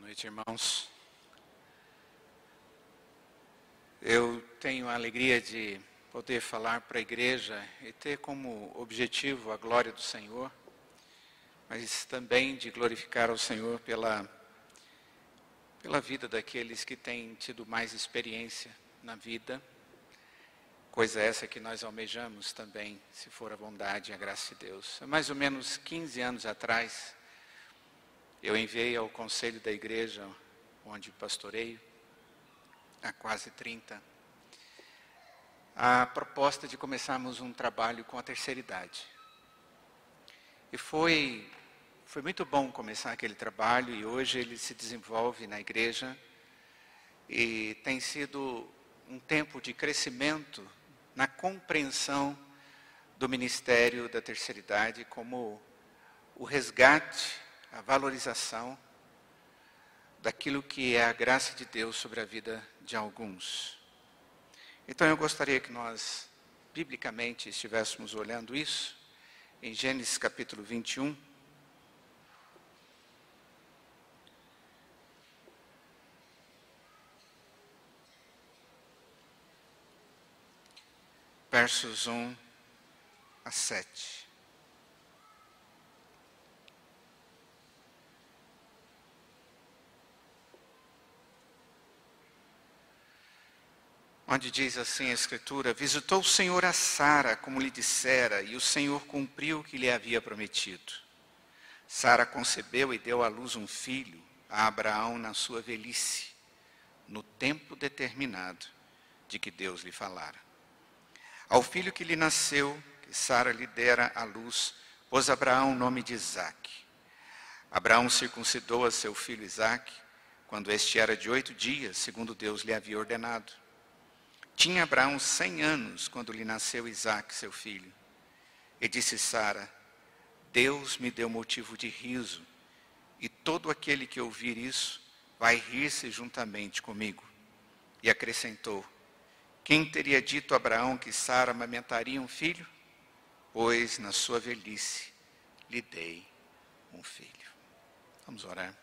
noite, irmãos. Eu tenho a alegria de poder falar para a igreja e ter como objetivo a glória do Senhor, mas também de glorificar ao Senhor pela, pela vida daqueles que têm tido mais experiência na vida. Coisa essa que nós almejamos também, se for a bondade e a graça de Deus. Há mais ou menos 15 anos atrás, eu enviei ao conselho da igreja, onde pastoreio, há quase 30, a proposta de começarmos um trabalho com a terceira idade. E foi, foi muito bom começar aquele trabalho e hoje ele se desenvolve na igreja e tem sido um tempo de crescimento na compreensão do ministério da terceira idade como o resgate a valorização daquilo que é a graça de Deus sobre a vida de alguns. Então eu gostaria que nós, biblicamente, estivéssemos olhando isso, em Gênesis capítulo 21. Versos 1 a 7. Onde diz assim a Escritura: Visitou o Senhor a Sara, como lhe dissera, e o Senhor cumpriu o que lhe havia prometido. Sara concebeu e deu à luz um filho a Abraão na sua velhice, no tempo determinado de que Deus lhe falara. Ao filho que lhe nasceu, que Sara lhe dera à luz, pôs Abraão o nome de Isaque. Abraão circuncidou a seu filho Isaque, quando este era de oito dias, segundo Deus lhe havia ordenado. Tinha Abraão cem anos quando lhe nasceu Isaque, seu filho. E disse Sara: Deus me deu motivo de riso, e todo aquele que ouvir isso vai rir-se juntamente comigo. E acrescentou: Quem teria dito a Abraão que Sara amamentaria um filho? Pois na sua velhice lhe dei um filho. Vamos orar.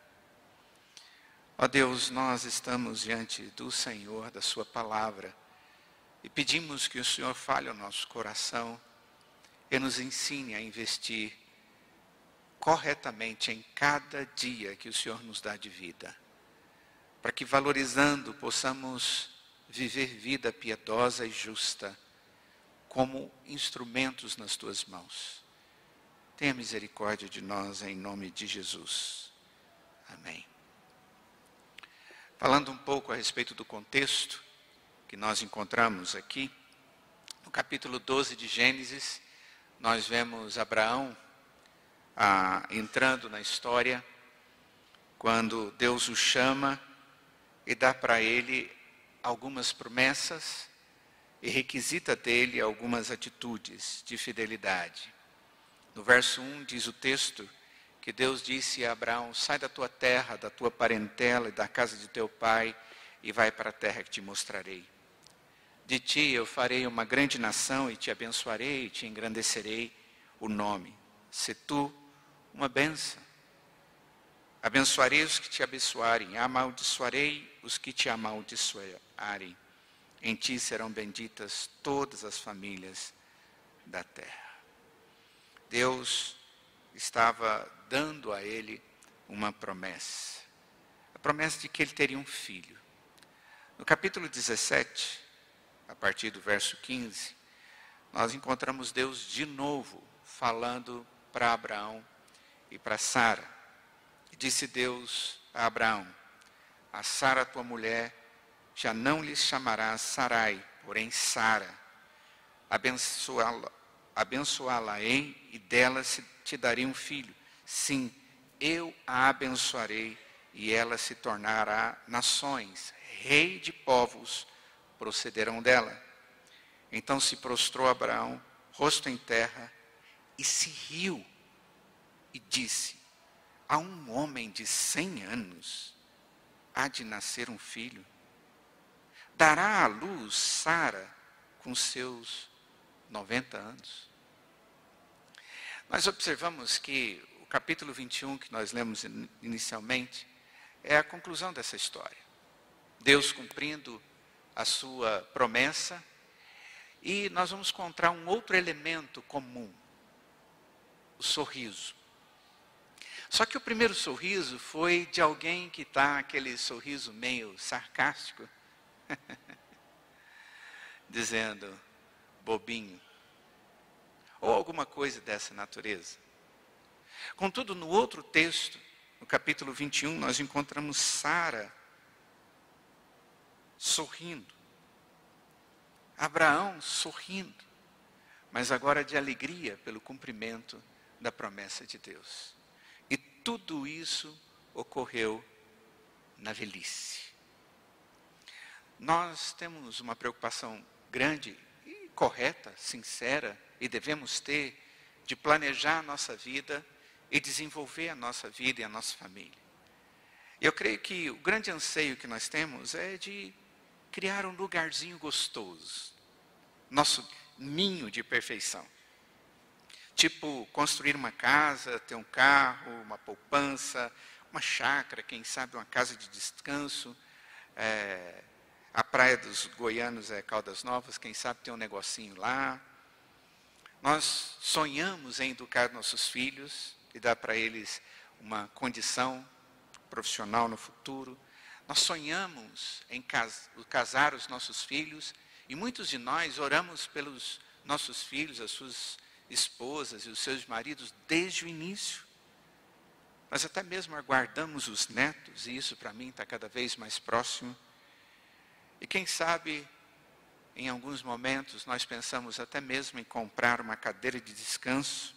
Ó Deus, nós estamos diante do Senhor, da Sua palavra e pedimos que o Senhor fale ao nosso coração e nos ensine a investir corretamente em cada dia que o Senhor nos dá de vida. Para que valorizando possamos viver vida piedosa e justa como instrumentos nas tuas mãos. Tenha misericórdia de nós em nome de Jesus. Amém. Falando um pouco a respeito do contexto, que nós encontramos aqui, no capítulo 12 de Gênesis, nós vemos Abraão ah, entrando na história, quando Deus o chama e dá para ele algumas promessas e requisita dele algumas atitudes de fidelidade. No verso 1 diz o texto que Deus disse a Abraão: Sai da tua terra, da tua parentela e da casa de teu pai e vai para a terra que te mostrarei. De ti eu farei uma grande nação e te abençoarei e te engrandecerei o nome. Se tu uma benção. Abençoarei os que te abençoarem, amaldiçoarei os que te amaldiçoarem. Em ti serão benditas todas as famílias da terra. Deus estava dando a ele uma promessa. A promessa de que ele teria um filho. No capítulo 17, a partir do verso 15, nós encontramos Deus de novo falando para Abraão e para Sara. Disse Deus a Abraão: A Sara, tua mulher, já não lhe chamarás Sarai, porém Sara. Abençoá-la, abençoá-la-ei e dela se te darei um filho. Sim, eu a abençoarei e ela se tornará nações, rei de povos procederão dela. Então se prostrou Abraão, rosto em terra, e se riu e disse: A um homem de cem anos há de nascer um filho. Dará à luz Sara com seus 90 anos. Nós observamos que o capítulo 21 que nós lemos inicialmente é a conclusão dessa história. Deus cumprindo a sua promessa, e nós vamos encontrar um outro elemento comum: o sorriso. Só que o primeiro sorriso foi de alguém que está aquele sorriso meio sarcástico, dizendo, bobinho, ou alguma coisa dessa natureza. Contudo, no outro texto, no capítulo 21, nós encontramos Sara sorrindo. Abraão sorrindo, mas agora de alegria pelo cumprimento da promessa de Deus. E tudo isso ocorreu na velhice. Nós temos uma preocupação grande e correta, sincera, e devemos ter, de planejar a nossa vida e desenvolver a nossa vida e a nossa família. Eu creio que o grande anseio que nós temos é de criar um lugarzinho gostoso, nosso ninho de perfeição. Tipo, construir uma casa, ter um carro, uma poupança, uma chácara, quem sabe uma casa de descanso. É, a praia dos goianos é Caldas Novas, quem sabe tem um negocinho lá. Nós sonhamos em educar nossos filhos e dar para eles uma condição profissional no futuro. Nós sonhamos em casar os nossos filhos e muitos de nós oramos pelos nossos filhos, as suas esposas e os seus maridos desde o início. Nós até mesmo aguardamos os netos, e isso para mim está cada vez mais próximo. E quem sabe, em alguns momentos, nós pensamos até mesmo em comprar uma cadeira de descanso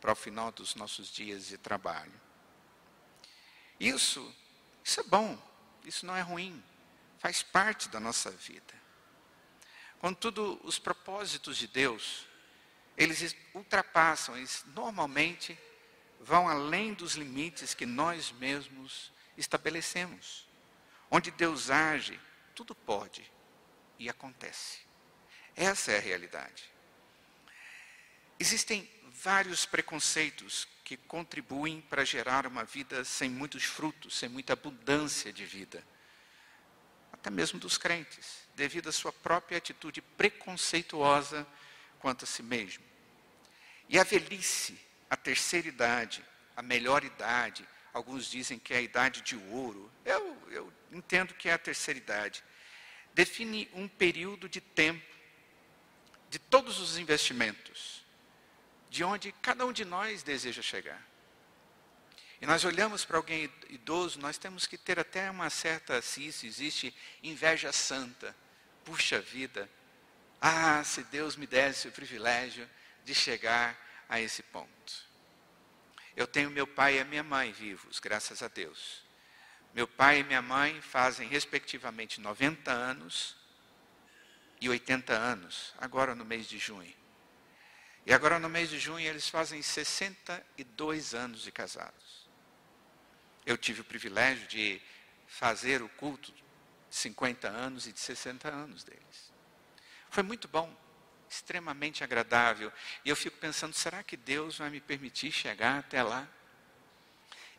para o final dos nossos dias de trabalho. Isso, isso é bom. Isso não é ruim, faz parte da nossa vida. Contudo, os propósitos de Deus, eles ultrapassam, eles normalmente vão além dos limites que nós mesmos estabelecemos. Onde Deus age, tudo pode e acontece. Essa é a realidade. Existem vários preconceitos que contribuem para gerar uma vida sem muitos frutos, sem muita abundância de vida. Até mesmo dos crentes, devido à sua própria atitude preconceituosa quanto a si mesmo. E a velhice, a terceira idade, a melhor idade, alguns dizem que é a idade de ouro, eu, eu entendo que é a terceira idade, define um período de tempo de todos os investimentos de onde cada um de nós deseja chegar. E nós olhamos para alguém idoso, nós temos que ter até uma certa, se isso existe, inveja santa. Puxa vida, ah, se Deus me desse o privilégio de chegar a esse ponto. Eu tenho meu pai e minha mãe vivos, graças a Deus. Meu pai e minha mãe fazem, respectivamente, 90 anos e 80 anos, agora no mês de junho. E agora no mês de junho eles fazem 62 anos de casados. Eu tive o privilégio de fazer o culto de 50 anos e de 60 anos deles. Foi muito bom, extremamente agradável. E eu fico pensando, será que Deus vai me permitir chegar até lá?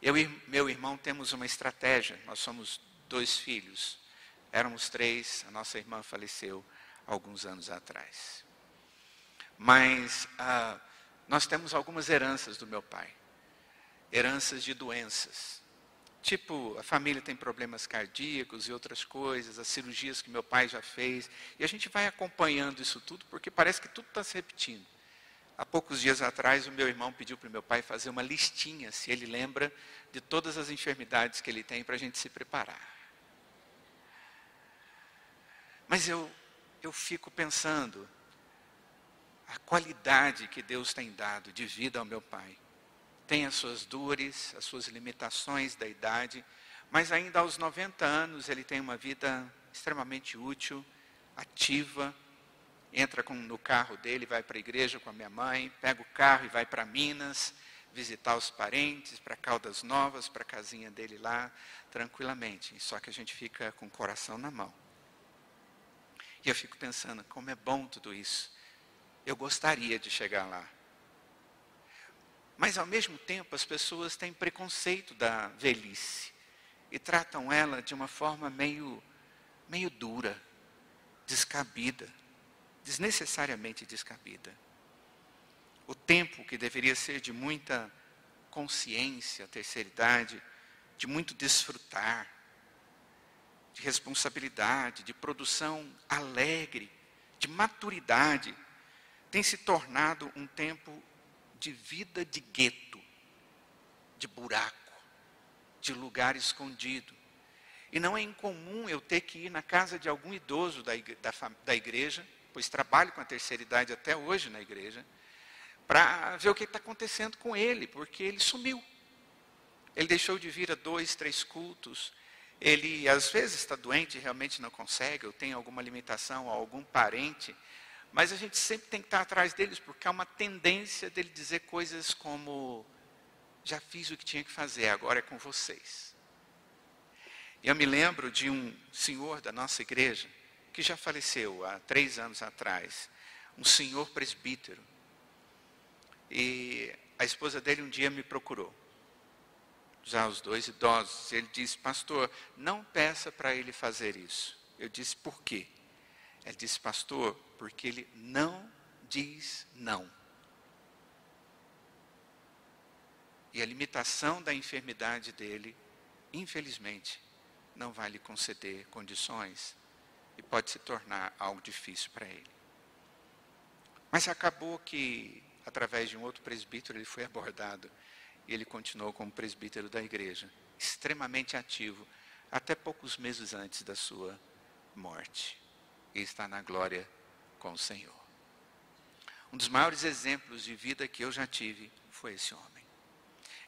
Eu e meu irmão temos uma estratégia. Nós somos dois filhos. Éramos três, a nossa irmã faleceu alguns anos atrás. Mas ah, nós temos algumas heranças do meu pai. Heranças de doenças. Tipo, a família tem problemas cardíacos e outras coisas, as cirurgias que meu pai já fez. E a gente vai acompanhando isso tudo, porque parece que tudo está se repetindo. Há poucos dias atrás, o meu irmão pediu para o meu pai fazer uma listinha, se ele lembra, de todas as enfermidades que ele tem para a gente se preparar. Mas eu, eu fico pensando, a qualidade que Deus tem dado de vida ao meu pai. Tem as suas dores, as suas limitações da idade, mas ainda aos 90 anos ele tem uma vida extremamente útil, ativa. Entra com, no carro dele, vai para a igreja com a minha mãe, pega o carro e vai para Minas, visitar os parentes, para Caldas Novas, para a casinha dele lá, tranquilamente. Só que a gente fica com o coração na mão. E eu fico pensando, como é bom tudo isso. Eu gostaria de chegar lá. Mas, ao mesmo tempo, as pessoas têm preconceito da velhice. e tratam ela de uma forma meio, meio dura, descabida, desnecessariamente descabida. O tempo que deveria ser de muita consciência, terceira idade, de muito desfrutar, de responsabilidade, de produção alegre, de maturidade, tem se tornado um tempo de vida de gueto, de buraco, de lugar escondido. E não é incomum eu ter que ir na casa de algum idoso da da, da igreja pois trabalho com a terceira idade até hoje na igreja, para ver o que está acontecendo com ele, porque ele sumiu. Ele deixou de vir a dois, três cultos. Ele, às vezes, está doente realmente não consegue, ou tem alguma limitação, ou algum parente. Mas a gente sempre tem que estar atrás deles, porque há uma tendência dele dizer coisas como: já fiz o que tinha que fazer, agora é com vocês. Eu me lembro de um senhor da nossa igreja, que já faleceu há três anos atrás, um senhor presbítero. E a esposa dele um dia me procurou, já os dois idosos. Ele disse, pastor, não peça para ele fazer isso. Eu disse, por quê? Ele disse, pastor, porque ele não diz não. E a limitação da enfermidade dele, infelizmente, não vai lhe conceder condições e pode se tornar algo difícil para ele. Mas acabou que, através de um outro presbítero, ele foi abordado e ele continuou como presbítero da igreja, extremamente ativo, até poucos meses antes da sua morte. E está na glória com o Senhor. Um dos maiores exemplos de vida que eu já tive foi esse homem.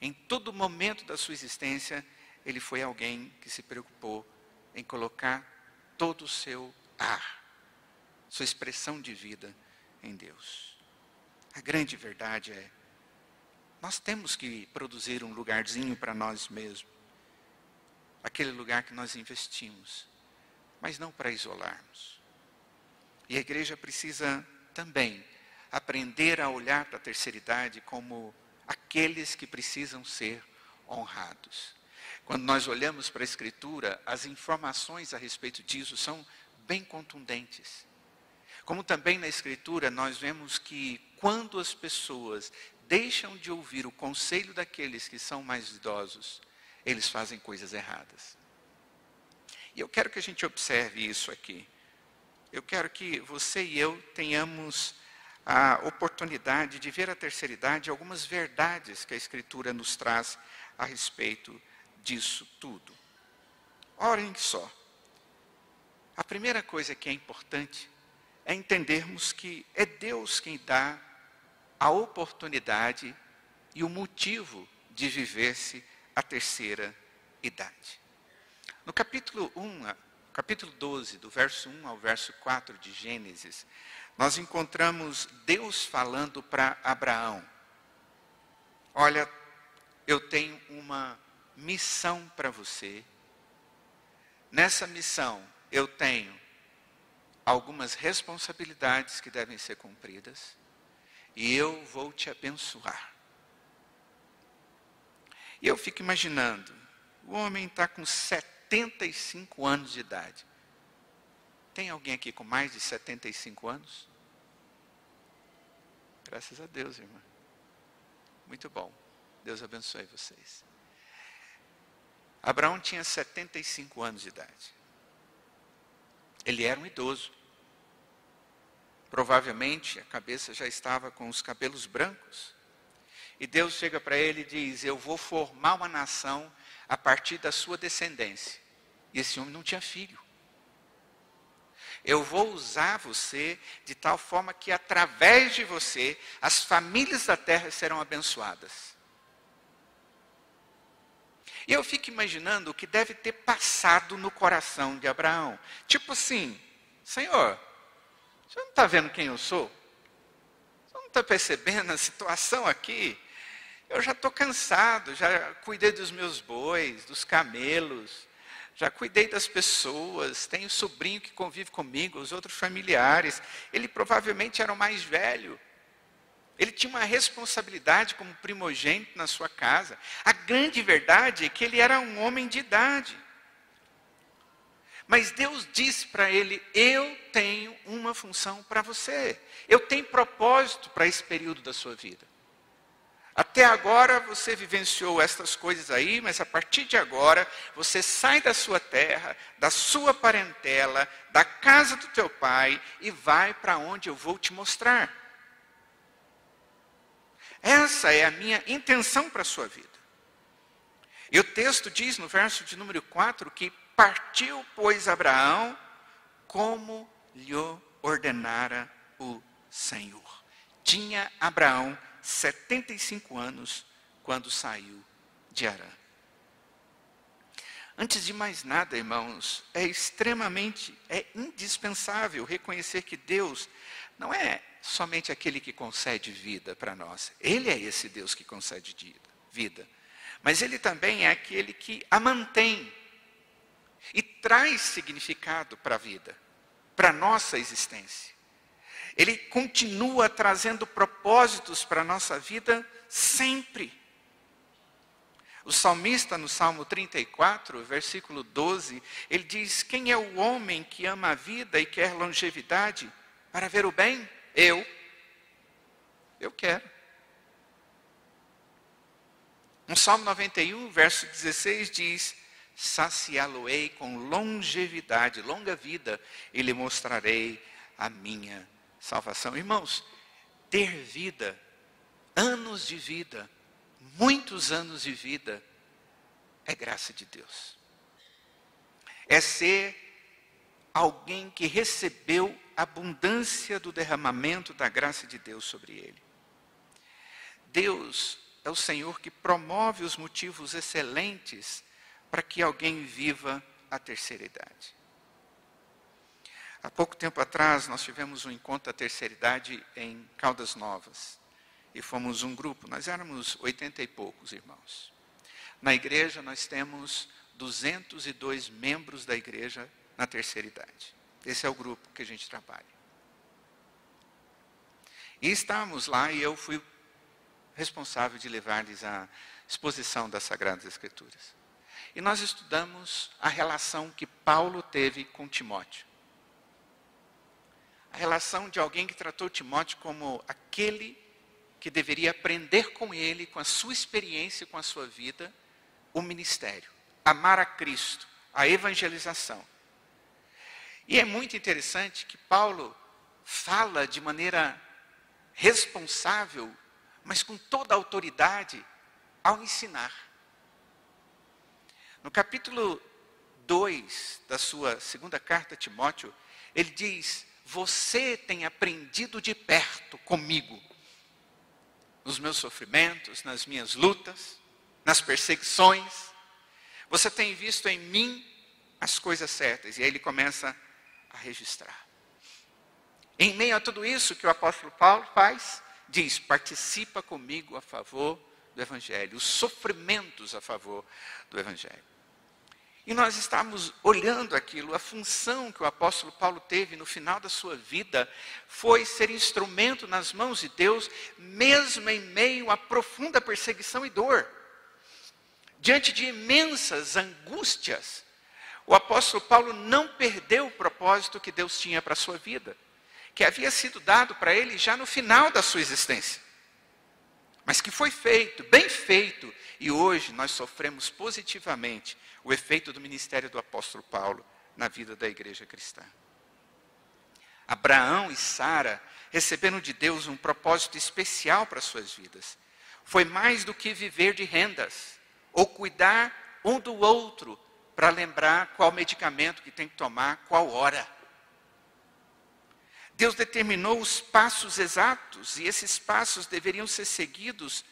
Em todo momento da sua existência, ele foi alguém que se preocupou em colocar todo o seu ar, sua expressão de vida em Deus. A grande verdade é, nós temos que produzir um lugarzinho para nós mesmos, aquele lugar que nós investimos, mas não para isolarmos. E a igreja precisa também aprender a olhar para a terceira idade como aqueles que precisam ser honrados. Quando nós olhamos para a Escritura, as informações a respeito disso são bem contundentes. Como também na Escritura, nós vemos que quando as pessoas deixam de ouvir o conselho daqueles que são mais idosos, eles fazem coisas erradas. E eu quero que a gente observe isso aqui. Eu quero que você e eu tenhamos a oportunidade de ver a terceira idade algumas verdades que a Escritura nos traz a respeito disso tudo. Orem só. A primeira coisa que é importante é entendermos que é Deus quem dá a oportunidade e o motivo de viver-se a terceira idade. No capítulo 1, capítulo 12, do verso 1 ao verso 4 de Gênesis, nós encontramos Deus falando para Abraão: Olha, eu tenho uma missão para você. Nessa missão, eu tenho algumas responsabilidades que devem ser cumpridas e eu vou te abençoar. E eu fico imaginando, o homem está com 75 anos de idade. Tem alguém aqui com mais de 75 anos? Graças a Deus, irmã. Muito bom. Deus abençoe vocês. Abraão tinha 75 anos de idade. Ele era um idoso. Provavelmente a cabeça já estava com os cabelos brancos. E Deus chega para ele e diz: Eu vou formar uma nação a partir da sua descendência. E esse homem não tinha filho. Eu vou usar você de tal forma que através de você as famílias da terra serão abençoadas. E eu fico imaginando o que deve ter passado no coração de Abraão. Tipo assim, Senhor, você não está vendo quem eu sou? Você não está percebendo a situação aqui? Eu já estou cansado, já cuidei dos meus bois, dos camelos, já cuidei das pessoas, tenho sobrinho que convive comigo, os outros familiares. Ele provavelmente era o mais velho. Ele tinha uma responsabilidade como primogênito na sua casa. A grande verdade é que ele era um homem de idade. Mas Deus disse para ele: Eu tenho uma função para você. Eu tenho propósito para esse período da sua vida. Até agora você vivenciou estas coisas aí, mas a partir de agora você sai da sua terra, da sua parentela, da casa do teu pai e vai para onde eu vou te mostrar. Essa é a minha intenção para a sua vida. E o texto diz no verso de número 4 que partiu, pois, Abraão como lhe ordenara o Senhor. Tinha Abraão 75 anos quando saiu de Arã. Antes de mais nada, irmãos, é extremamente, é indispensável reconhecer que Deus não é somente aquele que concede vida para nós. Ele é esse Deus que concede vida. Mas Ele também é aquele que a mantém e traz significado para a vida, para a nossa existência. Ele continua trazendo propósitos para a nossa vida sempre. O salmista, no Salmo 34, versículo 12, ele diz: Quem é o homem que ama a vida e quer longevidade para ver o bem? Eu. Eu quero. No Salmo 91, verso 16, diz: Saciá-lo-ei com longevidade, longa vida, e lhe mostrarei a minha salvação. Irmãos, ter vida, anos de vida, muitos anos de vida, é graça de Deus. É ser alguém que recebeu abundância do derramamento da graça de Deus sobre ele. Deus é o Senhor que promove os motivos excelentes para que alguém viva a terceira idade. Há pouco tempo atrás, nós tivemos um encontro da terceira idade em Caldas Novas. E fomos um grupo, nós éramos oitenta e poucos irmãos. Na igreja, nós temos 202 membros da igreja na terceira idade. Esse é o grupo que a gente trabalha. E estávamos lá e eu fui responsável de levar-lhes a exposição das Sagradas Escrituras. E nós estudamos a relação que Paulo teve com Timóteo a relação de alguém que tratou Timóteo como aquele que deveria aprender com ele, com a sua experiência, com a sua vida, o ministério, amar a Cristo, a evangelização. E é muito interessante que Paulo fala de maneira responsável, mas com toda a autoridade, ao ensinar. No capítulo 2 da sua segunda carta a Timóteo, ele diz: você tem aprendido de perto comigo, nos meus sofrimentos, nas minhas lutas, nas perseguições. Você tem visto em mim as coisas certas. E aí ele começa a registrar. Em meio a tudo isso que o apóstolo Paulo faz, diz: participa comigo a favor do Evangelho, os sofrimentos a favor do Evangelho. E nós estávamos olhando aquilo, a função que o apóstolo Paulo teve no final da sua vida foi ser instrumento nas mãos de Deus, mesmo em meio à profunda perseguição e dor. Diante de imensas angústias, o apóstolo Paulo não perdeu o propósito que Deus tinha para a sua vida, que havia sido dado para ele já no final da sua existência. Mas que foi feito, bem feito, e hoje nós sofremos positivamente o efeito do ministério do apóstolo Paulo na vida da igreja cristã. Abraão e Sara receberam de Deus um propósito especial para suas vidas. Foi mais do que viver de rendas ou cuidar um do outro para lembrar qual medicamento que tem que tomar, qual hora. Deus determinou os passos exatos e esses passos deveriam ser seguidos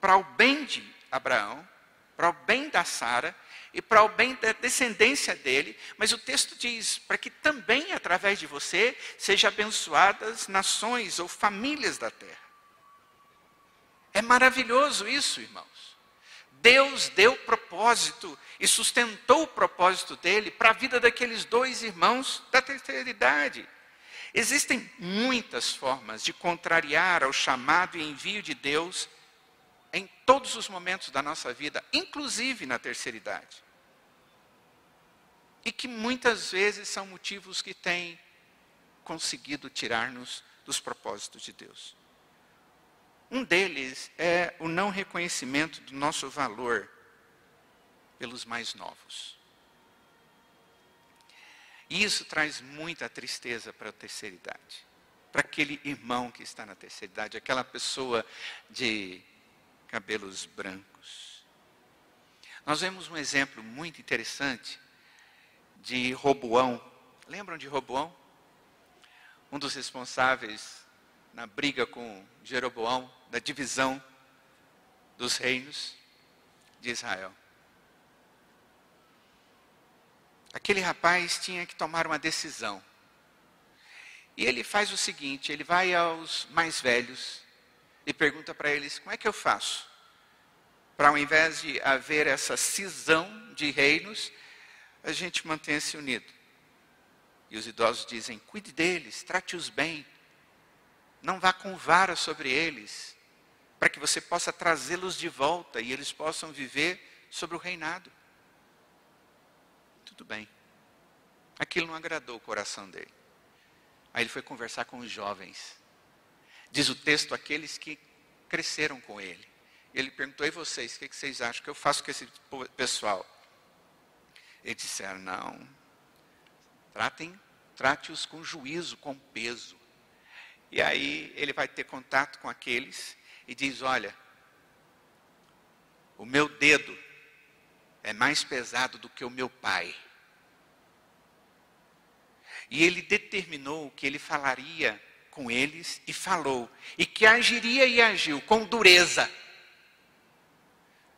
para o bem de Abraão, para o bem da Sara e para o bem da descendência dele, mas o texto diz para que também através de você sejam abençoadas nações ou famílias da terra. É maravilhoso isso, irmãos. Deus deu propósito e sustentou o propósito dele para a vida daqueles dois irmãos da terceira idade. Existem muitas formas de contrariar ao chamado e envio de Deus em todos os momentos da nossa vida, inclusive na terceira idade. E que muitas vezes são motivos que têm conseguido tirar-nos dos propósitos de Deus. Um deles é o não reconhecimento do nosso valor pelos mais novos. E isso traz muita tristeza para a terceira idade. Para aquele irmão que está na terceira idade, aquela pessoa de cabelos brancos. Nós vemos um exemplo muito interessante de Roboão. Lembram de Roboão? Um dos responsáveis na briga com Jeroboão, da divisão dos reinos de Israel. Aquele rapaz tinha que tomar uma decisão. E ele faz o seguinte: ele vai aos mais velhos e pergunta para eles: como é que eu faço? Para ao invés de haver essa cisão de reinos, a gente mantenha-se unido. E os idosos dizem: cuide deles, trate-os bem, não vá com vara sobre eles, para que você possa trazê-los de volta e eles possam viver sobre o reinado. Tudo bem. Aquilo não agradou o coração dele. Aí ele foi conversar com os jovens. Diz o texto, aqueles que cresceram com ele. Ele perguntou, e vocês, o que vocês acham que eu faço com esse pessoal? Eles disseram, não, tratem, trate-os com juízo, com peso. E aí ele vai ter contato com aqueles e diz, olha, o meu dedo é mais pesado do que o meu pai. E ele determinou que ele falaria com eles e falou, e que agiria e agiu com dureza,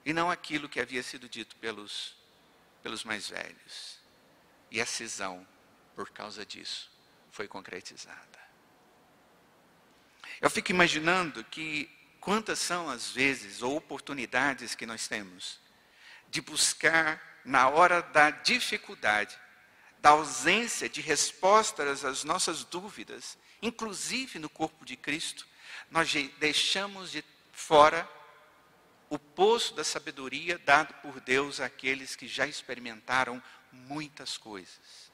e não aquilo que havia sido dito pelos, pelos mais velhos. E a cisão, por causa disso, foi concretizada. Eu fico imaginando que quantas são as vezes ou oportunidades que nós temos de buscar na hora da dificuldade da ausência de respostas às nossas dúvidas, inclusive no corpo de Cristo, nós deixamos de fora o poço da sabedoria dado por Deus àqueles que já experimentaram muitas coisas.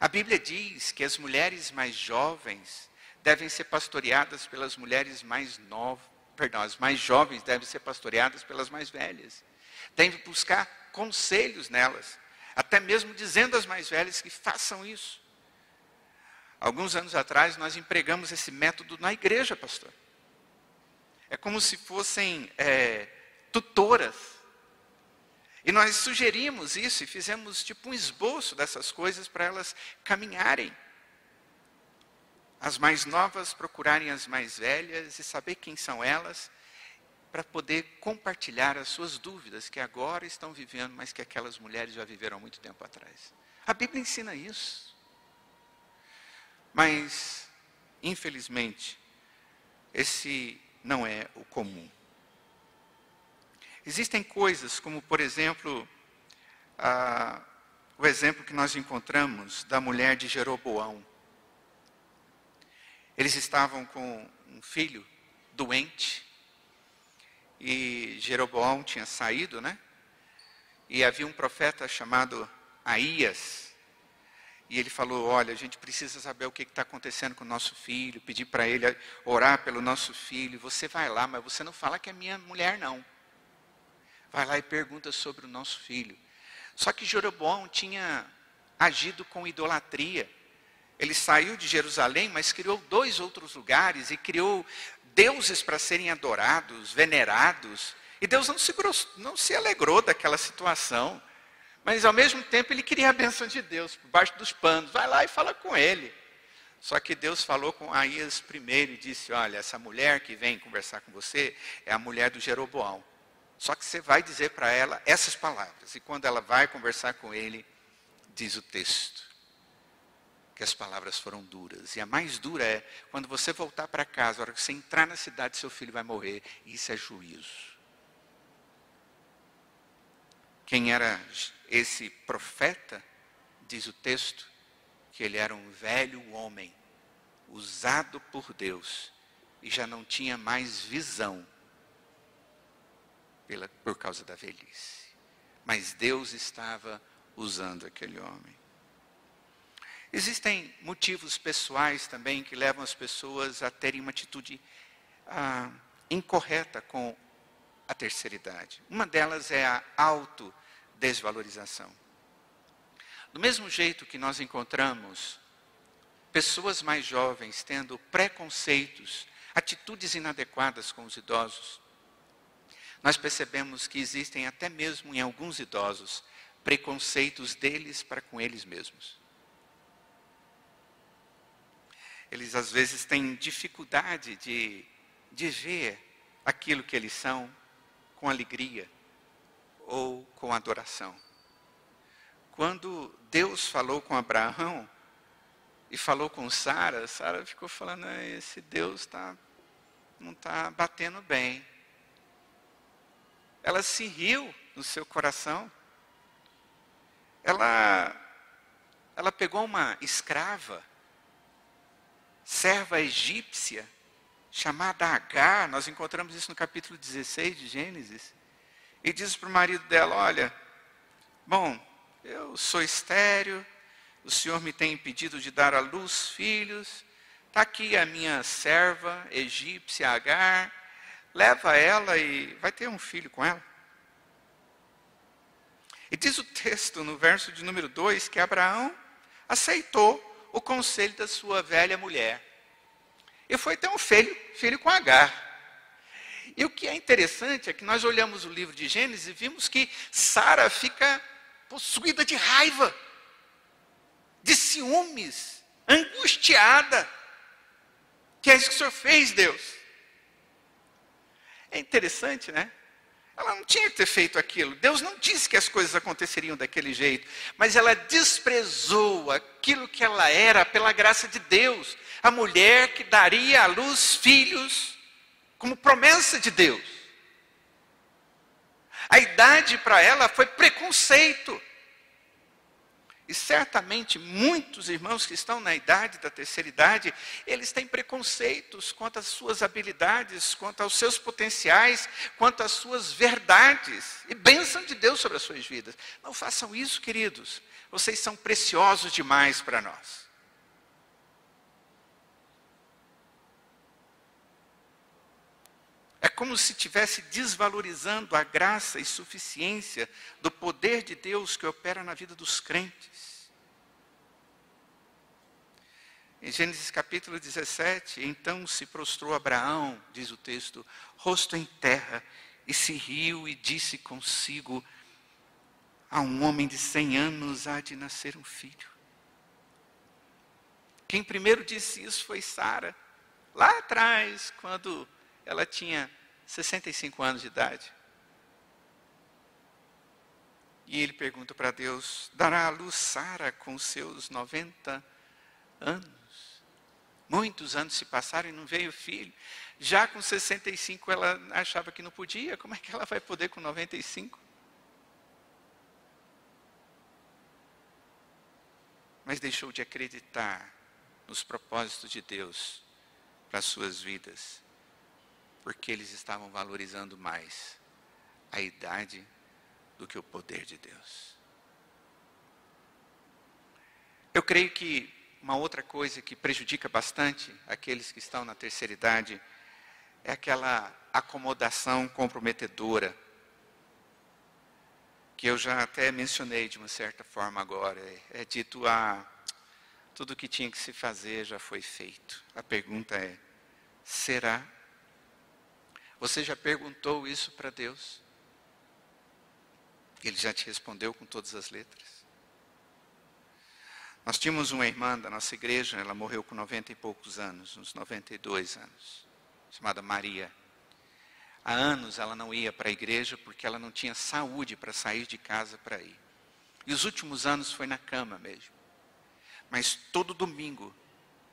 A Bíblia diz que as mulheres mais jovens devem ser pastoreadas pelas mulheres mais novas, perdão, as mais jovens devem ser pastoreadas pelas mais velhas. Devem buscar conselhos nelas até mesmo dizendo às mais velhas que façam isso. Alguns anos atrás nós empregamos esse método na igreja, pastor. É como se fossem é, tutoras. E nós sugerimos isso e fizemos tipo um esboço dessas coisas para elas caminharem. As mais novas procurarem as mais velhas e saber quem são elas para poder compartilhar as suas dúvidas que agora estão vivendo, mas que aquelas mulheres já viveram há muito tempo atrás. A Bíblia ensina isso. Mas, infelizmente, esse não é o comum. Existem coisas como, por exemplo, a, o exemplo que nós encontramos da mulher de Jeroboão. Eles estavam com um filho doente, e Jeroboão tinha saído, né? E havia um profeta chamado Aías. E ele falou: Olha, a gente precisa saber o que está acontecendo com o nosso filho, pedir para ele orar pelo nosso filho. Você vai lá, mas você não fala que é minha mulher, não. Vai lá e pergunta sobre o nosso filho. Só que Jeroboão tinha agido com idolatria. Ele saiu de Jerusalém, mas criou dois outros lugares e criou deuses para serem adorados, venerados. E Deus não se, não se alegrou daquela situação. Mas ao mesmo tempo ele queria a bênção de Deus, por baixo dos panos. Vai lá e fala com ele. Só que Deus falou com Aías primeiro e disse: Olha, essa mulher que vem conversar com você é a mulher do Jeroboão. Só que você vai dizer para ela essas palavras. E quando ela vai conversar com ele, diz o texto: que as palavras foram duras. E a mais dura é quando você voltar para casa, a hora que você entrar na cidade, seu filho vai morrer. Isso é juízo. Quem era esse profeta, diz o texto, porque ele era um velho homem, usado por Deus, e já não tinha mais visão pela, por causa da velhice. Mas Deus estava usando aquele homem. Existem motivos pessoais também que levam as pessoas a terem uma atitude ah, incorreta com a terceira idade. Uma delas é a autodesvalorização. Do mesmo jeito que nós encontramos pessoas mais jovens tendo preconceitos, atitudes inadequadas com os idosos, nós percebemos que existem até mesmo em alguns idosos preconceitos deles para com eles mesmos. Eles às vezes têm dificuldade de, de ver aquilo que eles são com alegria ou com adoração. Quando Deus falou com Abraão e falou com Sara, Sara ficou falando: esse Deus tá, não está batendo bem. Ela se riu no seu coração. Ela, ela pegou uma escrava, serva egípcia, chamada Agar, nós encontramos isso no capítulo 16 de Gênesis, e diz para o marido dela: Olha, bom, eu sou estéreo, o Senhor me tem impedido de dar à luz filhos, está aqui a minha serva egípcia Agar, leva ela e vai ter um filho com ela. E diz o texto no verso de número 2 que Abraão aceitou o conselho da sua velha mulher. E foi ter um filho, filho com Agar. E o que é interessante é que nós olhamos o livro de Gênesis e vimos que Sara fica possuída de raiva, de ciúmes, angustiada. Que é isso que o Senhor fez, Deus? É interessante, né? Ela não tinha que ter feito aquilo. Deus não disse que as coisas aconteceriam daquele jeito, mas ela desprezou aquilo que ela era pela graça de Deus, a mulher que daria à luz filhos como promessa de Deus. A idade para ela foi preconceito. E certamente muitos irmãos que estão na idade da terceira idade, eles têm preconceitos quanto às suas habilidades, quanto aos seus potenciais, quanto às suas verdades e bênção de Deus sobre as suas vidas. Não façam isso, queridos. Vocês são preciosos demais para nós. É como se estivesse desvalorizando a graça e suficiência do poder de Deus que opera na vida dos crentes. Em Gênesis capítulo 17, então se prostrou Abraão, diz o texto, rosto em terra, e se riu e disse consigo: A um homem de cem anos há de nascer um filho. Quem primeiro disse isso foi Sara, lá atrás, quando ela tinha 65 anos de idade. E ele pergunta para Deus: dará a luz Sara com seus 90 anos? Muitos anos se passaram e não veio filho. Já com 65 ela achava que não podia, como é que ela vai poder com 95? Mas deixou de acreditar nos propósitos de Deus para as suas vidas porque eles estavam valorizando mais a idade do que o poder de Deus. Eu creio que uma outra coisa que prejudica bastante aqueles que estão na terceira idade é aquela acomodação comprometedora, que eu já até mencionei de uma certa forma agora. É dito a ah, tudo que tinha que se fazer já foi feito. A pergunta é: será você já perguntou isso para Deus? Ele já te respondeu com todas as letras. Nós tínhamos uma irmã da nossa igreja, ela morreu com 90 e poucos anos, uns 92 anos, chamada Maria. Há anos ela não ia para a igreja porque ela não tinha saúde para sair de casa para ir. E os últimos anos foi na cama mesmo. Mas todo domingo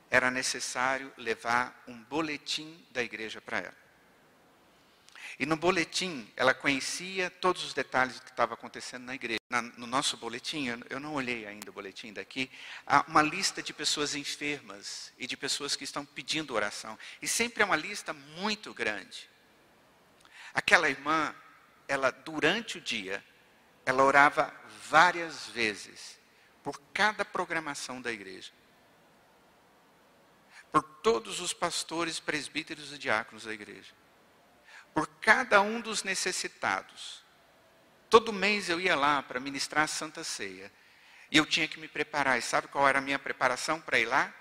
era necessário levar um boletim da igreja para ela. E no boletim, ela conhecia todos os detalhes do que estava acontecendo na igreja. Na, no nosso boletim, eu não olhei ainda o boletim daqui, há uma lista de pessoas enfermas e de pessoas que estão pedindo oração. E sempre é uma lista muito grande. Aquela irmã, ela durante o dia, ela orava várias vezes por cada programação da igreja. Por todos os pastores, presbíteros e diáconos da igreja por cada um dos necessitados. Todo mês eu ia lá para ministrar a Santa Ceia. E eu tinha que me preparar. E sabe qual era a minha preparação para ir lá?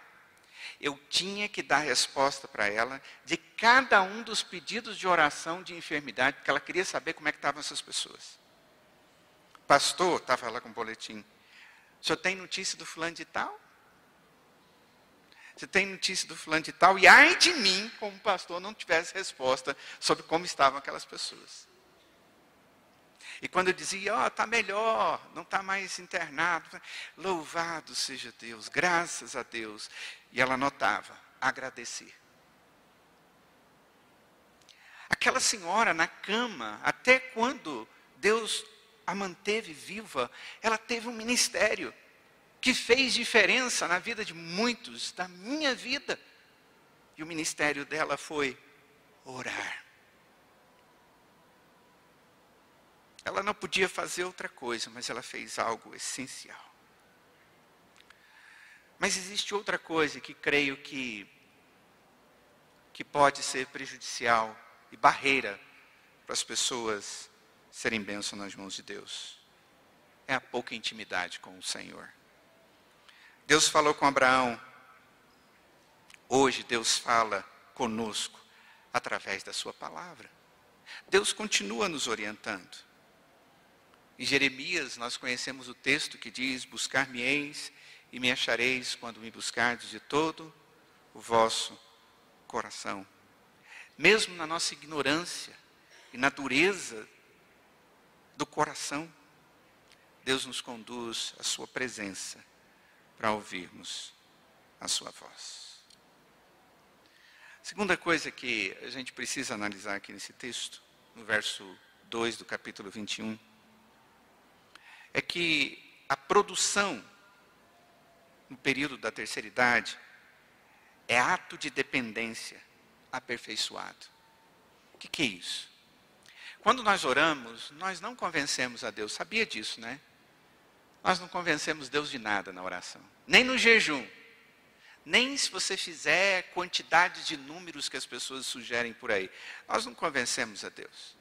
Eu tinha que dar resposta para ela de cada um dos pedidos de oração de enfermidade, porque ela queria saber como é que estavam essas pessoas. Pastor, estava lá com o boletim. O senhor tem notícia do fulano de tal? Você tem notícia do fulano de tal, e ai de mim, como pastor, não tivesse resposta sobre como estavam aquelas pessoas. E quando eu dizia, ó, oh, está melhor, não está mais internado, louvado seja Deus, graças a Deus. E ela notava, agradecer. Aquela senhora na cama, até quando Deus a manteve viva, ela teve um ministério que fez diferença na vida de muitos, da minha vida. E o ministério dela foi orar. Ela não podia fazer outra coisa, mas ela fez algo essencial. Mas existe outra coisa que creio que que pode ser prejudicial e barreira para as pessoas serem bênção nas mãos de Deus. É a pouca intimidade com o Senhor. Deus falou com Abraão. Hoje Deus fala conosco através da sua palavra. Deus continua nos orientando. Em Jeremias nós conhecemos o texto que diz: Buscar-me-eis e me achareis quando me buscardes de todo o vosso coração. Mesmo na nossa ignorância e na dureza do coração, Deus nos conduz à sua presença para ouvirmos a sua voz. Segunda coisa que a gente precisa analisar aqui nesse texto, no verso 2 do capítulo 21, é que a produção no período da terceira idade é ato de dependência aperfeiçoado. O que, que é isso? Quando nós oramos, nós não convencemos a Deus. Sabia disso, né? Nós não convencemos Deus de nada na oração, nem no jejum, nem se você fizer quantidade de números que as pessoas sugerem por aí. Nós não convencemos a Deus.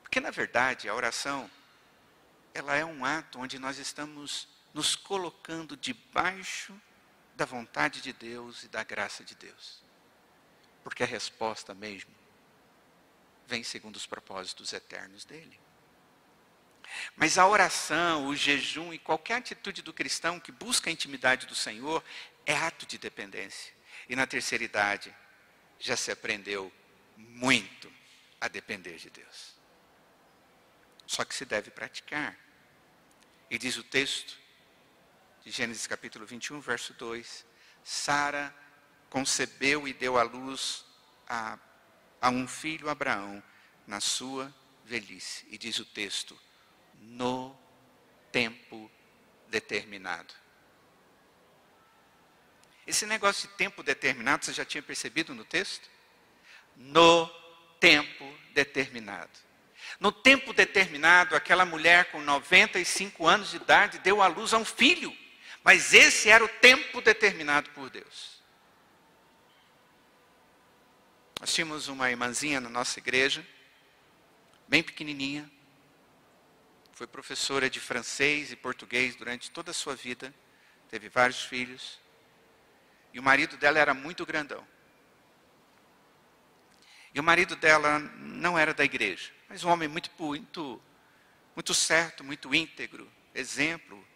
Porque, na verdade, a oração, ela é um ato onde nós estamos nos colocando debaixo da vontade de Deus e da graça de Deus. Porque a resposta mesmo vem segundo os propósitos eternos dele. Mas a oração, o jejum e qualquer atitude do cristão que busca a intimidade do Senhor é ato de dependência. E na terceira idade já se aprendeu muito a depender de Deus. Só que se deve praticar. E diz o texto de Gênesis capítulo 21, verso 2: Sara concebeu e deu à luz a, a um filho Abraão na sua velhice. E diz o texto: no tempo determinado. Esse negócio de tempo determinado, você já tinha percebido no texto? No tempo determinado. No tempo determinado, aquela mulher com 95 anos de idade deu à luz a um filho. Mas esse era o tempo determinado por Deus. Nós tínhamos uma irmãzinha na nossa igreja, bem pequenininha, foi professora de francês e português durante toda a sua vida, teve vários filhos. E o marido dela era muito grandão. E o marido dela não era da igreja, mas um homem muito, muito, muito certo, muito íntegro, exemplo.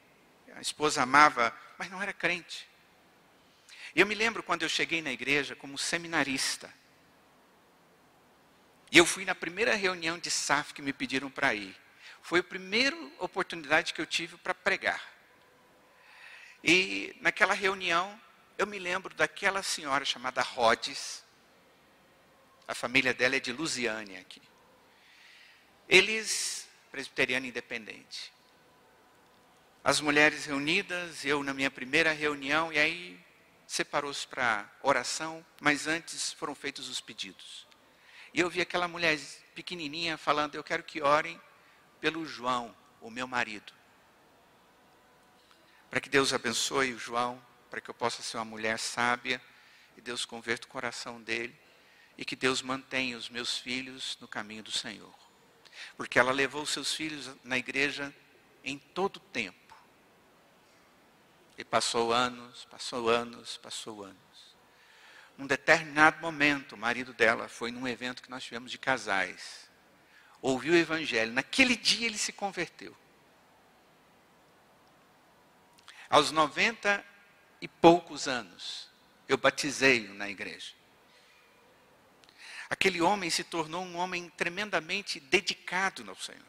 A esposa amava, mas não era crente. E eu me lembro quando eu cheguei na igreja como seminarista. E eu fui na primeira reunião de SAF que me pediram para ir. Foi a primeira oportunidade que eu tive para pregar. E naquela reunião, eu me lembro daquela senhora chamada Rhodes. A família dela é de Lusiânia aqui. Eles, presbiteriano independente. As mulheres reunidas, eu na minha primeira reunião, e aí separou-se para oração, mas antes foram feitos os pedidos. E eu vi aquela mulher pequenininha falando: Eu quero que orem pelo João, o meu marido. Para que Deus abençoe o João, para que eu possa ser uma mulher sábia e Deus converta o coração dele e que Deus mantenha os meus filhos no caminho do Senhor. Porque ela levou seus filhos na igreja em todo o tempo. E passou anos, passou anos, passou anos. Num determinado momento, o marido dela foi num evento que nós tivemos de casais. Ouviu o evangelho. Naquele dia ele se converteu. Aos 90 e poucos anos, eu batizei-o na igreja. Aquele homem se tornou um homem tremendamente dedicado ao Senhor.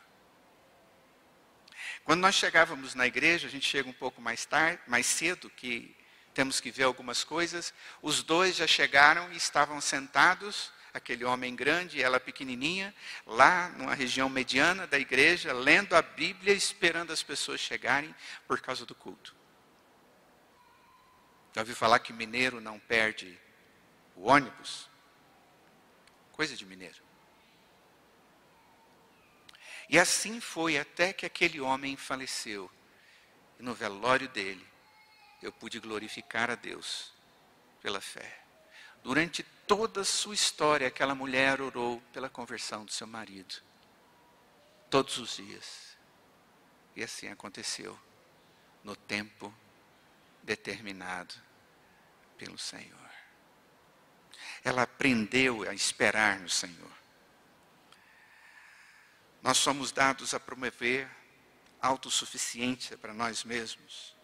Quando nós chegávamos na igreja, a gente chega um pouco mais tarde, mais cedo, que temos que ver algumas coisas. Os dois já chegaram e estavam sentados, aquele homem grande e ela pequenininha, lá numa região mediana da igreja, lendo a Bíblia, esperando as pessoas chegarem por causa do culto. Já ouviu falar que mineiro não perde o ônibus? Coisa de mineiro. E assim foi até que aquele homem faleceu. E no velório dele, eu pude glorificar a Deus pela fé. Durante toda a sua história, aquela mulher orou pela conversão do seu marido. Todos os dias. E assim aconteceu. No tempo determinado pelo Senhor. Ela aprendeu a esperar no Senhor. Nós somos dados a promover autossuficiência para nós mesmos.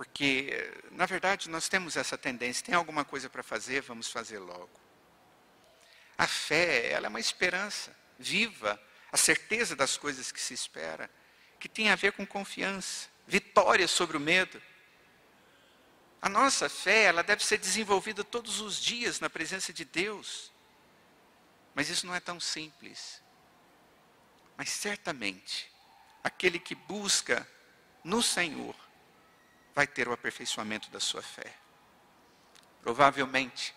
Porque, na verdade, nós temos essa tendência, tem alguma coisa para fazer, vamos fazer logo. A fé, ela é uma esperança viva, a certeza das coisas que se espera, que tem a ver com confiança, vitória sobre o medo. A nossa fé, ela deve ser desenvolvida todos os dias na presença de Deus. Mas isso não é tão simples. Mas certamente, aquele que busca no Senhor vai ter o aperfeiçoamento da sua fé. Provavelmente,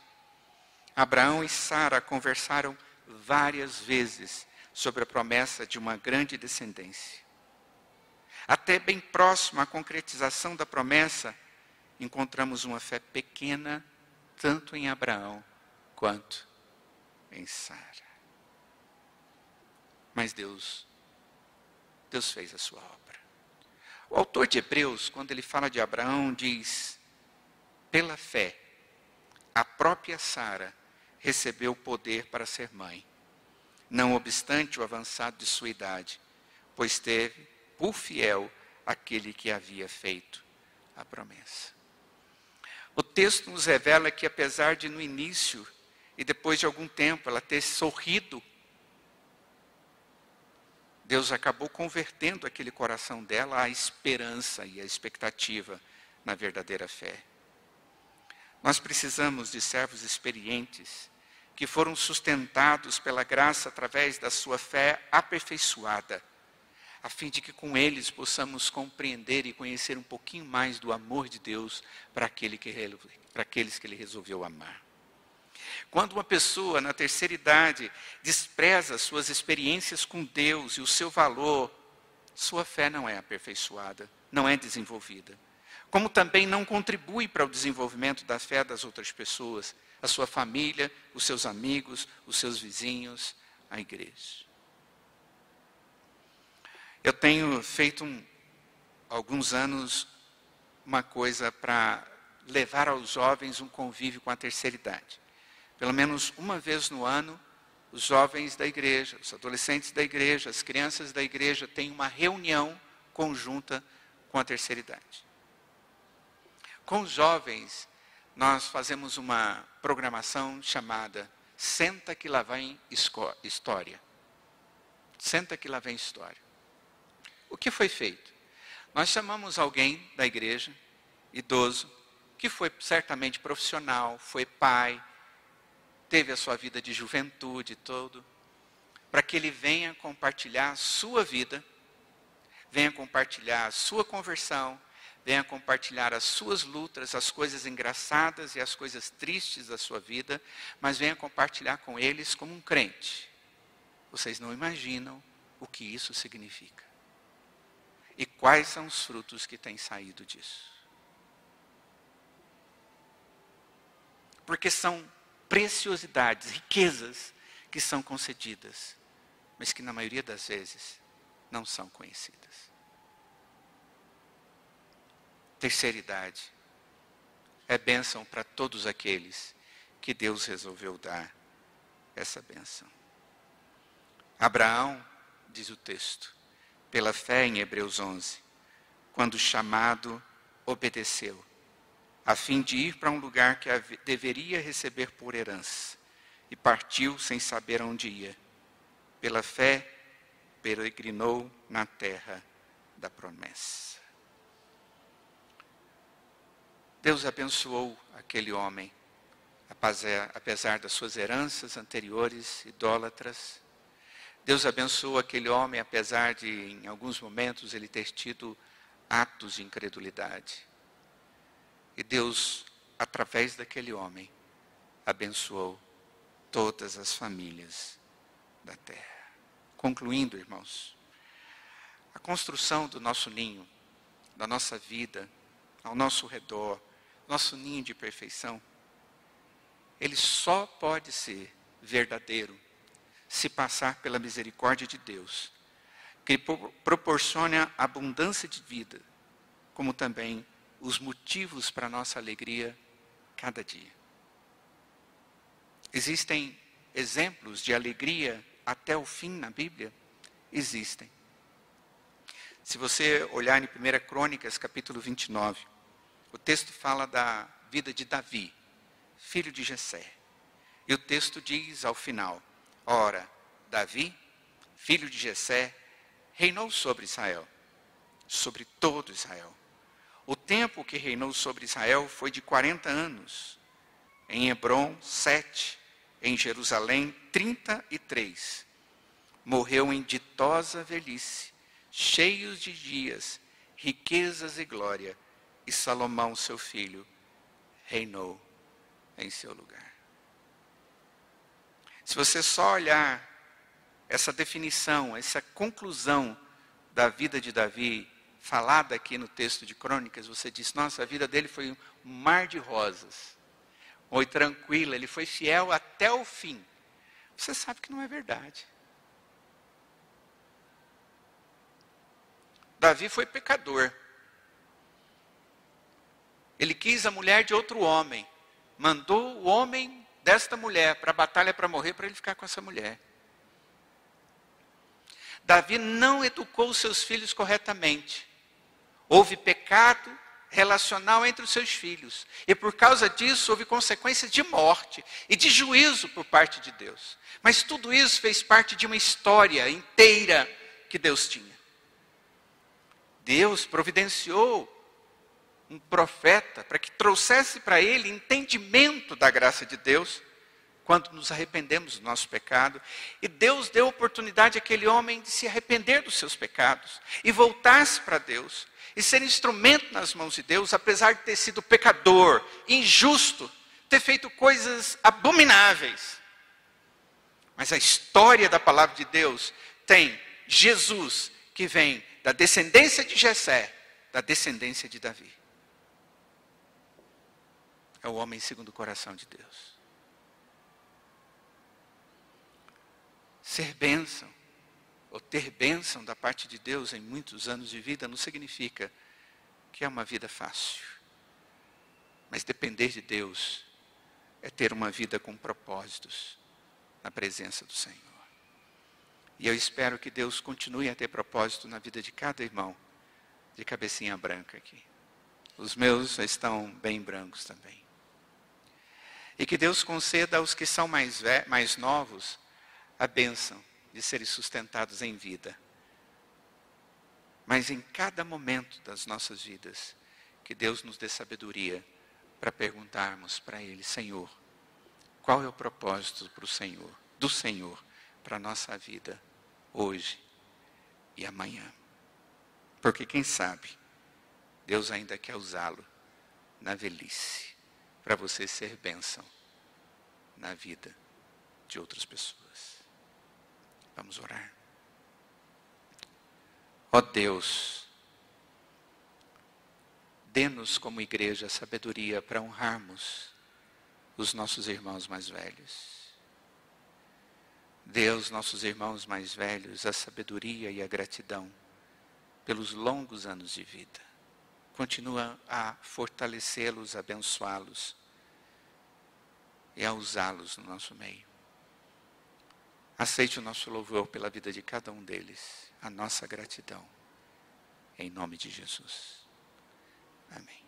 Abraão e Sara conversaram várias vezes sobre a promessa de uma grande descendência. Até bem próximo à concretização da promessa, encontramos uma fé pequena, tanto em Abraão quanto em Sara. Mas Deus, Deus fez a sua obra. O autor de Hebreus, quando ele fala de Abraão, diz: pela fé, a própria Sara recebeu o poder para ser mãe, não obstante o avançado de sua idade, pois teve por fiel aquele que havia feito a promessa. O texto nos revela que, apesar de no início e depois de algum tempo ela ter sorrido Deus acabou convertendo aquele coração dela à esperança e à expectativa na verdadeira fé. Nós precisamos de servos experientes que foram sustentados pela graça através da sua fé aperfeiçoada, a fim de que com eles possamos compreender e conhecer um pouquinho mais do amor de Deus para, aquele que, para aqueles que Ele resolveu amar. Quando uma pessoa na terceira idade despreza suas experiências com Deus e o seu valor, sua fé não é aperfeiçoada, não é desenvolvida. Como também não contribui para o desenvolvimento da fé das outras pessoas, a sua família, os seus amigos, os seus vizinhos, a igreja. Eu tenho feito um, alguns anos uma coisa para levar aos jovens um convívio com a terceira idade. Pelo menos uma vez no ano, os jovens da igreja, os adolescentes da igreja, as crianças da igreja têm uma reunião conjunta com a terceira idade. Com os jovens, nós fazemos uma programação chamada Senta que lá vem história. Senta que lá vem história. O que foi feito? Nós chamamos alguém da igreja, idoso, que foi certamente profissional, foi pai, teve a sua vida de juventude todo. para que ele venha compartilhar a sua vida, venha compartilhar a sua conversão, venha compartilhar as suas lutas, as coisas engraçadas e as coisas tristes da sua vida, mas venha compartilhar com eles como um crente. Vocês não imaginam o que isso significa. E quais são os frutos que têm saído disso. Porque são preciosidades, riquezas que são concedidas, mas que na maioria das vezes não são conhecidas. Terceira idade é bênção para todos aqueles que Deus resolveu dar essa bênção. Abraão, diz o texto, pela fé em Hebreus 11, quando chamado, obedeceu, a fim de ir para um lugar que deveria receber por herança, e partiu sem saber aonde ia. Pela fé, peregrinou na terra da promessa. Deus abençoou aquele homem, apesar das suas heranças anteriores, idólatras, Deus abençoou aquele homem, apesar de, em alguns momentos, ele ter tido atos de incredulidade. E Deus, através daquele homem, abençoou todas as famílias da terra. Concluindo, irmãos, a construção do nosso ninho, da nossa vida, ao nosso redor, nosso ninho de perfeição, ele só pode ser verdadeiro se passar pela misericórdia de Deus, que proporciona abundância de vida, como também os motivos para nossa alegria cada dia. Existem exemplos de alegria até o fim na Bíblia? Existem. Se você olhar em 1 Crônicas, capítulo 29, o texto fala da vida de Davi, filho de Jessé. E o texto diz ao final: Ora, Davi, filho de Jessé, reinou sobre Israel, sobre todo Israel. O tempo que reinou sobre Israel foi de 40 anos. Em Hebron, sete. Em Jerusalém, 33. Morreu em ditosa velhice, cheios de dias, riquezas e glória. E Salomão, seu filho, reinou em seu lugar. Se você só olhar essa definição, essa conclusão da vida de Davi, falada aqui no texto de Crônicas, você diz: nossa, a vida dele foi um mar de rosas. Foi tranquila, ele foi fiel até o fim. Você sabe que não é verdade. Davi foi pecador. Ele quis a mulher de outro homem. Mandou o homem desta mulher para a batalha para morrer, para ele ficar com essa mulher. Davi não educou seus filhos corretamente. Houve pecado relacional entre os seus filhos. E por causa disso houve consequências de morte e de juízo por parte de Deus. Mas tudo isso fez parte de uma história inteira que Deus tinha. Deus providenciou um profeta para que trouxesse para ele entendimento da graça de Deus quando nos arrependemos do nosso pecado. E Deus deu oportunidade àquele homem de se arrepender dos seus pecados e voltar-se para Deus e ser instrumento nas mãos de Deus, apesar de ter sido pecador, injusto, ter feito coisas abomináveis. Mas a história da palavra de Deus tem Jesus que vem da descendência de Jessé, da descendência de Davi é o homem segundo o coração de Deus. Ser bênção, ou ter bênção da parte de Deus em muitos anos de vida, não significa que é uma vida fácil. Mas depender de Deus é ter uma vida com propósitos na presença do Senhor. E eu espero que Deus continue a ter propósito na vida de cada irmão de cabecinha branca aqui. Os meus estão bem brancos também. E que Deus conceda aos que são mais, mais novos a bênção de serem sustentados em vida. Mas em cada momento das nossas vidas, que Deus nos dê sabedoria para perguntarmos para Ele, Senhor, qual é o propósito para o Senhor, do Senhor para a nossa vida hoje e amanhã. Porque quem sabe, Deus ainda quer usá-lo na velhice, para você ser bênção na vida de outras pessoas. Vamos orar. Ó oh Deus, dê-nos como igreja sabedoria para honrarmos os nossos irmãos mais velhos. Dê aos nossos irmãos mais velhos a sabedoria e a gratidão pelos longos anos de vida. Continua a fortalecê-los, abençoá-los e a usá-los no nosso meio. Aceite o nosso louvor pela vida de cada um deles, a nossa gratidão. Em nome de Jesus. Amém.